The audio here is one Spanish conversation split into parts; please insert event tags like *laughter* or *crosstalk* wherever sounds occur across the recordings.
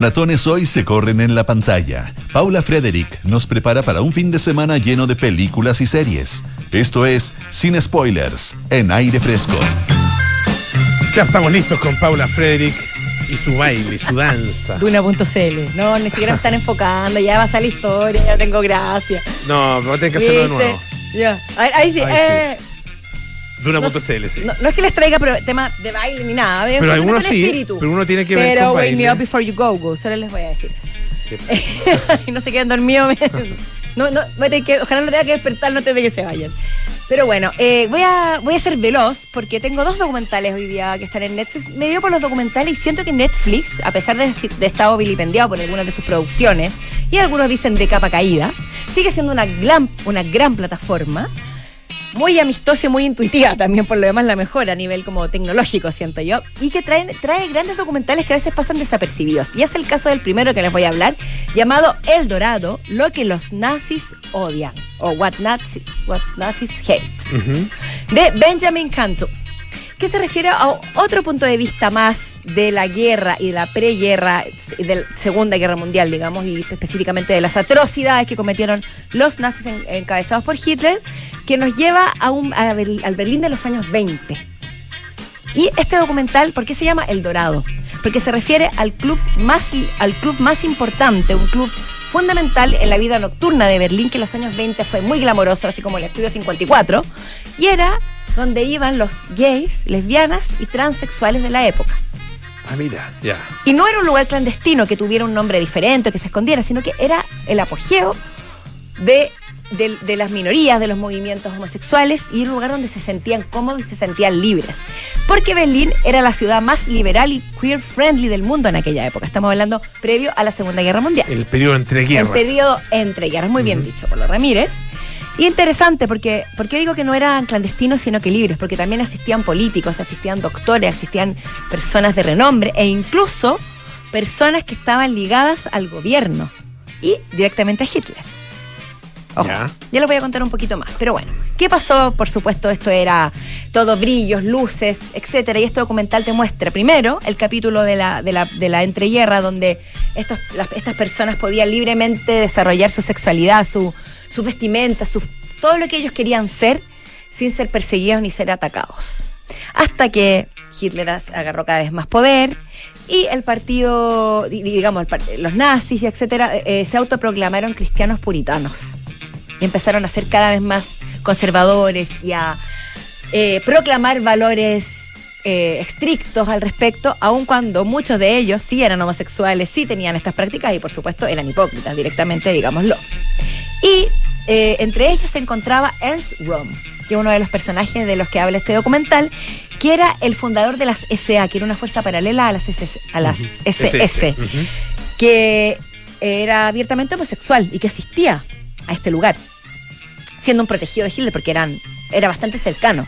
Maratones hoy se corren en la pantalla. Paula Frederick nos prepara para un fin de semana lleno de películas y series. Esto es Sin Spoilers, en aire fresco. Ya estamos listos con Paula Frederick y su baile, y su danza. *laughs* Duna.cl. No, ni siquiera me están enfocando, ya va a salir historia, ya tengo gracia. No, a tener que hacerlo de ¿Viste? nuevo. Ya. Ahí, ahí sí. Ahí eh, Duna.cl, sí. no, no es que les traiga tema de baile ni nada, ¿ves? pero algunos sí, espíritu. pero uno tiene que ver Pero con wake me up before you go, go. Solo les voy a decir eso. *laughs* Y no se queden dormidos. *laughs* No, no, ojalá no tenga que despertar antes de que se vayan. Pero bueno, eh, voy, a, voy a ser veloz porque tengo dos documentales hoy día que están en Netflix. Me dio por los documentales y siento que Netflix, a pesar de, de estado vilipendiado por algunas de sus producciones, y algunos dicen de capa caída, sigue siendo una gran, una gran plataforma. Muy amistosa y muy intuitiva también, por lo demás, la mejor a nivel como tecnológico, siento yo. Y que traen, trae grandes documentales que a veces pasan desapercibidos. Y es el caso del primero que les voy a hablar, llamado El Dorado, lo que los nazis odian. O What Nazis, what nazis Hate. De Benjamin Cantu. Que se refiere a otro punto de vista más de la guerra y de la preguerra, de la Segunda Guerra Mundial, digamos, y específicamente de las atrocidades que cometieron los nazis en- encabezados por Hitler, que nos lleva a a Berl- al Berlín de los años 20. Y este documental, ¿por qué se llama El Dorado? Porque se refiere al club más, al club más importante, un club fundamental en la vida nocturna de Berlín, que en los años 20 fue muy glamoroso, así como el Estudio 54, y era donde iban los gays, lesbianas y transexuales de la época. Ah, mira, ya. Y no era un lugar clandestino que tuviera un nombre diferente que se escondiera, sino que era el apogeo de, de- de las minorías, de los movimientos homosexuales y un lugar donde se sentían cómodos y se sentían libres. Porque Berlín era la ciudad más liberal y queer friendly del mundo en aquella época. Estamos hablando previo a la Segunda Guerra Mundial. El periodo entre El guerras. periodo entre guerras, muy bien dicho por los Ramírez. Y interesante, porque, porque digo que no eran clandestinos, sino que libres, porque también asistían políticos, asistían doctores, asistían personas de renombre e incluso personas que estaban ligadas al gobierno y directamente a Hitler. Ojo, Ya. ya les voy a contar un poquito más. Pero bueno, ¿qué pasó? Por supuesto, esto era todo brillos, luces, etcétera. Y este documental te muestra primero el capítulo de la, de la, de la entreguerra, donde estos, las- estas personas podían libremente desarrollar su sexualidad, su, su vestimenta, su, todo lo que ellos querían ser, sin ser perseguidos ni ser atacados. Hasta que Hitler agarró cada vez más poder y el partido, di- digamos, los nazis, etcétera, eh, se autoproclamaron cristianos puritanos y empezaron a ser cada vez más conservadores y a eh, proclamar valores eh, estrictos al respecto, aun cuando muchos de ellos sí eran homosexuales, sí tenían estas prácticas y por supuesto eran hipócritas directamente, digámoslo. Eh, entre ellos se encontraba Ernst Röhm, que es uno de los personajes de los que habla este documental, que era el fundador de las SA, que era una fuerza paralela a las, SS, a las SS que era abiertamente homosexual y que asistía a este lugar, siendo un protegido de Hitler porque eran, era bastante cercano.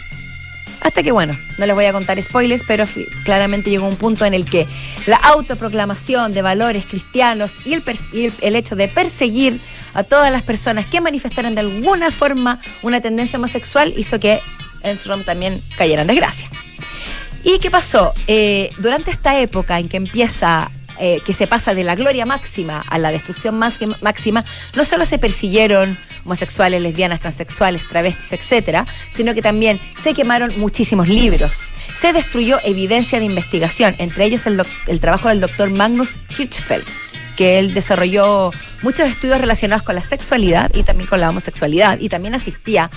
Hasta que, bueno, no les voy a contar spoilers, pero claramente llegó un punto en el que la autoproclamación de valores cristianos y el, y el, el hecho de perseguir a todas las personas que manifestaran de alguna forma una tendencia homosexual hizo que Ernst Röhm también cayera en desgracia. ¿Y qué pasó? Eh, durante esta época en que empieza, eh, que se pasa de la gloria máxima a la destrucción más- máxima, no solo se persiguieron homosexuales, lesbianas, transexuales, travestis, etcétera, sino que también se quemaron muchísimos libros. Se destruyó evidencia de investigación, entre ellos el, el trabajo del doctor Magnus Hirschfeld, que él desarrolló muchos estudios relacionados con la sexualidad y también con la homosexualidad, y también asistía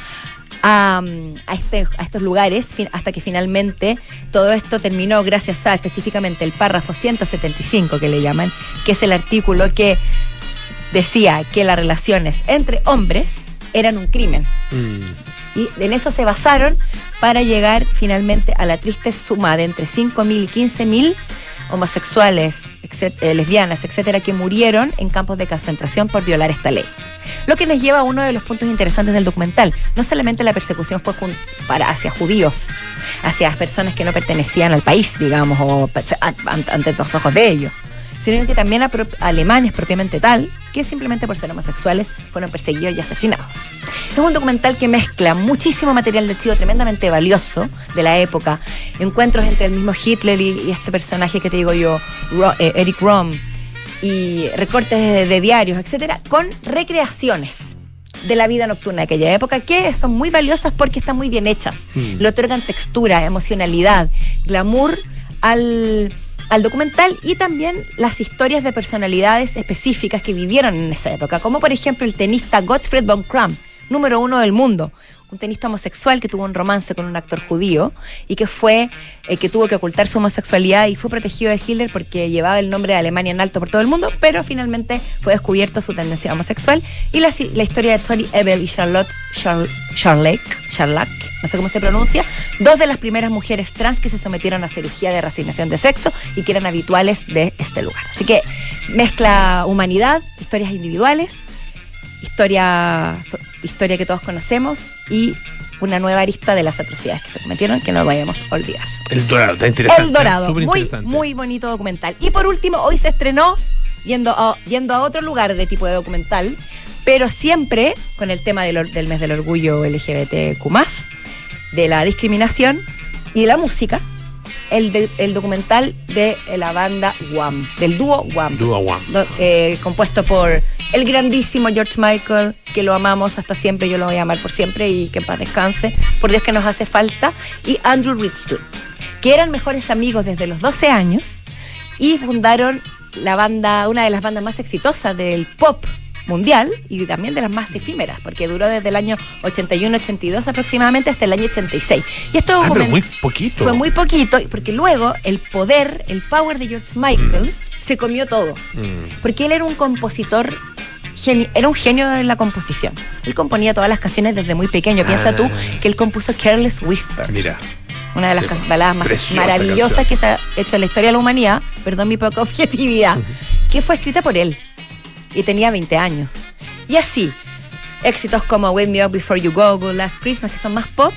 a, mm, a este- a estos lugares hasta que finalmente todo esto terminó gracias a específicamente el párrafo 175 que le llaman, que es el artículo que decía que las relaciones entre hombres eran un crimen. Mm. Y en eso se basaron para llegar finalmente a la triste suma de entre 5.000 y 15.000 homosexuales, eh, lesbianas, etcétera, que murieron en campos de concentración por violar esta ley. Lo que nos lleva a uno de los puntos interesantes del documental. No solamente la persecución fue para, hacia judíos, hacia personas que no pertenecían al país, digamos, o an- ante los ojos de ellos, sino que también a pro- alemanes propiamente tal, que simplemente por ser homosexuales fueron perseguidos y asesinados. Es un documental que mezcla muchísimo material de archivo tremendamente valioso de la época, encuentros entre el mismo Hitler y, y este personaje que te digo yo, Ro- eh, Eric Rom, y recortes de, de diarios, etcétera, con recreaciones de la vida nocturna de aquella época, que son muy valiosas porque están muy bien hechas. Mm. Le otorgan textura, emocionalidad, glamour al, al documental y también las historias de personalidades específicas que vivieron en esa época, como por ejemplo el tenista Gottfried von Kram, número uno del mundo. Un tenista homosexual que tuvo un romance con un actor judío y que fue, eh, que tuvo que ocultar su homosexualidad y fue protegido de Hitler porque llevaba el nombre de Alemania en alto por todo el mundo, pero finalmente fue descubierto su tendencia homosexual. Y la, la historia de Tori Ebel y Charlotte Char, Charlake, Charlac, no sé cómo se pronuncia, dos de las primeras mujeres trans que se sometieron a cirugía de reasignación de sexo y que eran habituales de este lugar. Así que mezcla humanidad, historias individuales, historia, historia que todos conocemos y una nueva arista de las atrocidades que se cometieron que no vayamos a olvidar. El Dorado, está interesante. El Dorado, muy, muy bonito documental. Y por último, hoy se estrenó yendo a, yendo a otro lugar de tipo de documental, pero siempre con el tema del, del mes del orgullo LGBTQ, de la discriminación y de la música. El, de- el documental de la banda Wham, del dúo Wham do- eh, compuesto por el grandísimo George Michael, que lo amamos hasta siempre, yo lo voy a amar por siempre y que en paz descanse, por Dios que nos hace falta, y Andrew Ridgely, que eran mejores amigos desde los 12 años y fundaron la banda, una de las bandas más exitosas del pop mundial y también de las más efímeras, porque duró desde el año 81-82 aproximadamente hasta el año 86. Y esto Ah, muy poquito. fue muy poquito, porque luego el poder, el power de George Michael se comió todo. Mm. Porque él era un compositor, era un genio de la composición. Él componía todas las canciones desde muy pequeño. Piensa Ah. tú que él compuso Careless Whisper, Mira. una de las Sí. baladas más maravillosas canción. que se ha hecho en la historia de la humanidad, perdón mi poca *laughs* objetividad, que fue escrita por él. Y tenía 20 años. Y así, éxitos como Wake Me Up Before You Go, Good Last Christmas, que son más pop,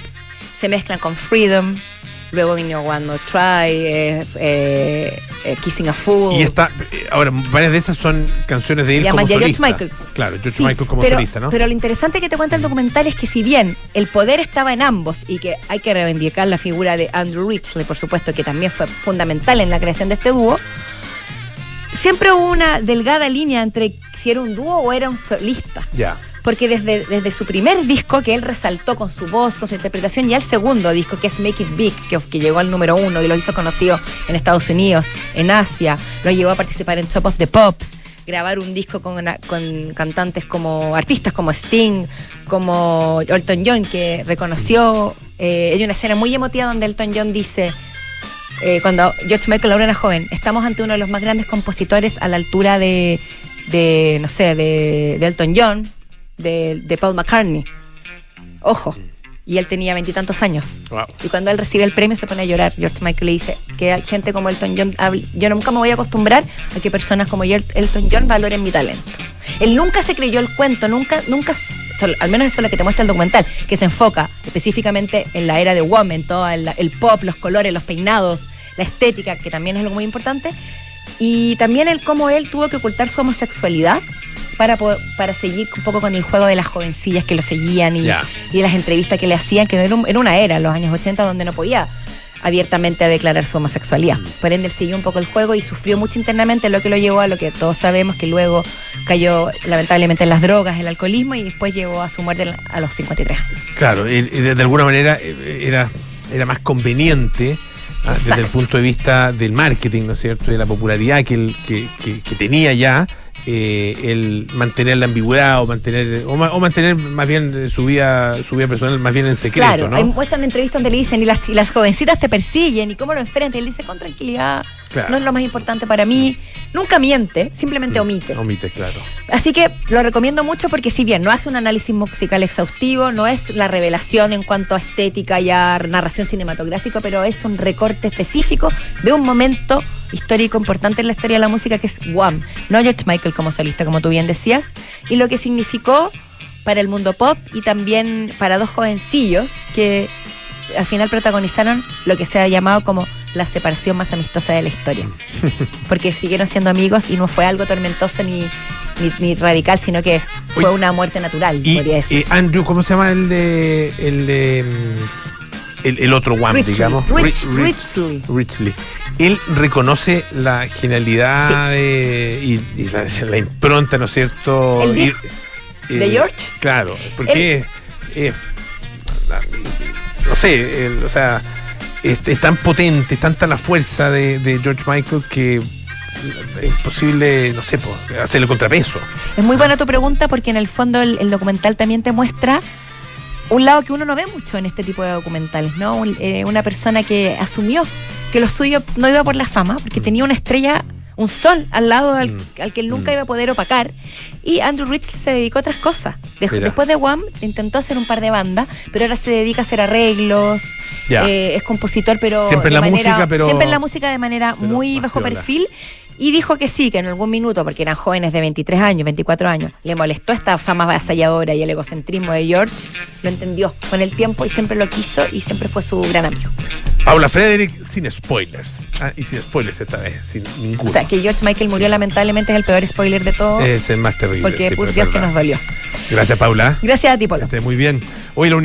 se mezclan con Freedom. Luego vino One More Try, eh, eh, eh, Kissing a Fool. Y está, eh, ahora, varias de esas son canciones de él como ya George solista. Michael. Claro, George Sí, Michael como pero, solista, ¿no? Pero lo interesante que te cuenta el documental es que si bien el poder estaba en ambos y que hay que reivindicar la figura de Andrew Ridgely, por supuesto, que también fue fundamental en la creación de este dúo, siempre hubo una delgada línea entre si era un dúo o era un solista. ya. Porque desde, desde su primer disco, que él resaltó con su voz, con su interpretación, y al segundo disco, que es Make It Big, que, que llegó al número uno y lo hizo conocido en Estados Unidos, en Asia, lo llevó a participar en Top of the Pops, grabar un disco con, con cantantes como artistas como Sting, como Elton John, que reconoció. eh, hay una escena muy emotiva donde Elton John dice. Eh, cuando George Michael ahora era joven, estamos ante uno de los más grandes compositores a la altura de, de no sé, de, de Elton John, de, de Paul McCartney. Ojo. Y él tenía veintitantos años. Wow. Y cuando él recibe el premio se pone a llorar. George Michael le dice que hay gente como Elton John, hable- yo nunca me voy a acostumbrar a que personas como El- Elton John valoren mi talento. Él nunca se creyó el cuento, nunca, nunca, al menos eso es lo que te muestra el documental, que se enfoca específicamente en la era de Woman, todo el, el pop, los colores, los peinados, la estética, que también es algo muy importante. Y también el cómo él tuvo que ocultar su homosexualidad para, para seguir un poco con el juego de las jovencillas que lo seguían y, y las entrevistas que le hacían, que era, un- era una era, en los años 80, donde no podía abiertamente declarar su homosexualidad. Por ende, él siguió un poco el juego y sufrió mucho internamente, lo que lo llevó a lo que todos sabemos, que luego cayó lamentablemente en las drogas, el alcoholismo y después llegó a su muerte a los 53 años. Claro, y- de, de alguna manera eh, era, era más conveniente ah, desde el punto de vista del marketing, ¿no es cierto? De la popularidad que, que, que- que tenía ya, eh, el mantener la ambigüedad o mantener o, ma- o mantener más bien eh, su vida su vida personal más bien en secreto, Claro, ¿no? muestran entrevistas donde le dicen y las, y las jovencitas te persiguen y cómo lo enfrentan. Y él dice con tranquilidad, Claro. no es lo más importante para mí. Nunca miente, simplemente omite. Omite, claro. Así que lo recomiendo mucho porque si bien no hace un análisis musical exhaustivo, no es la revelación en cuanto a estética y a narración cinematográfica, pero es un recorte específico de un momento histórico importante en la historia de la música que es Wham, no George Michael como solista, como tú bien decías, y lo que significó para el mundo pop y también para dos jovencillos que al final protagonizaron lo que se ha llamado como la separación más amistosa de la historia. *laughs* Porque siguieron siendo amigos y no fue algo tormentoso ni, ni, ni radical, sino que fue una muerte natural, Y podría eh, decir. Andrew, ¿cómo se llama el de el de mm, el, el otro Ridgely, digamos. Rich-. Él reconoce la genialidad de- y, y la, la impronta, ¿no es cierto? El Y- disco de George. Claro, porque eh, no sé, el- o sea, es, es tan potente, es tanta la fuerza de, de George Michael que es imposible, no sé, hacerle contrapeso. Es muy buena tu pregunta porque en el fondo el, el documental también te muestra un lado que uno no ve mucho en este tipo de documentales, ¿no? Un- eh, una persona que asumió que lo suyo no iba por la fama, porque Mm. tenía una estrella, un sol al lado al, Mm. al que él nunca Mm. iba a poder opacar. Y Andrew Rich se dedicó a otras cosas. Mira. después de Wham intentó hacer un par de bandas, pero ahora se dedica a hacer arreglos. Eh, es compositor, pero Siempre en de la manera- música, pero- siempre en la música de manera muy bajo perfil. Y dijo que sí, que en algún minuto, porque eran jóvenes de 23 años, 24 años, le molestó esta fama avasalladora y el egocentrismo de George. Lo entendió con el tiempo y siempre lo quiso y siempre fue su gran amigo. Paula Frederick sin spoilers. Ah, y sin spoilers esta vez, sin ninguno. O sea, que George Michael murió lamentablemente es el peor spoiler de todo, es el más terrible. porque sí, por pero es Dios que nos dolió. Gracias, Paula. Gracias a ti, Polo. esté muy bien. Hoy la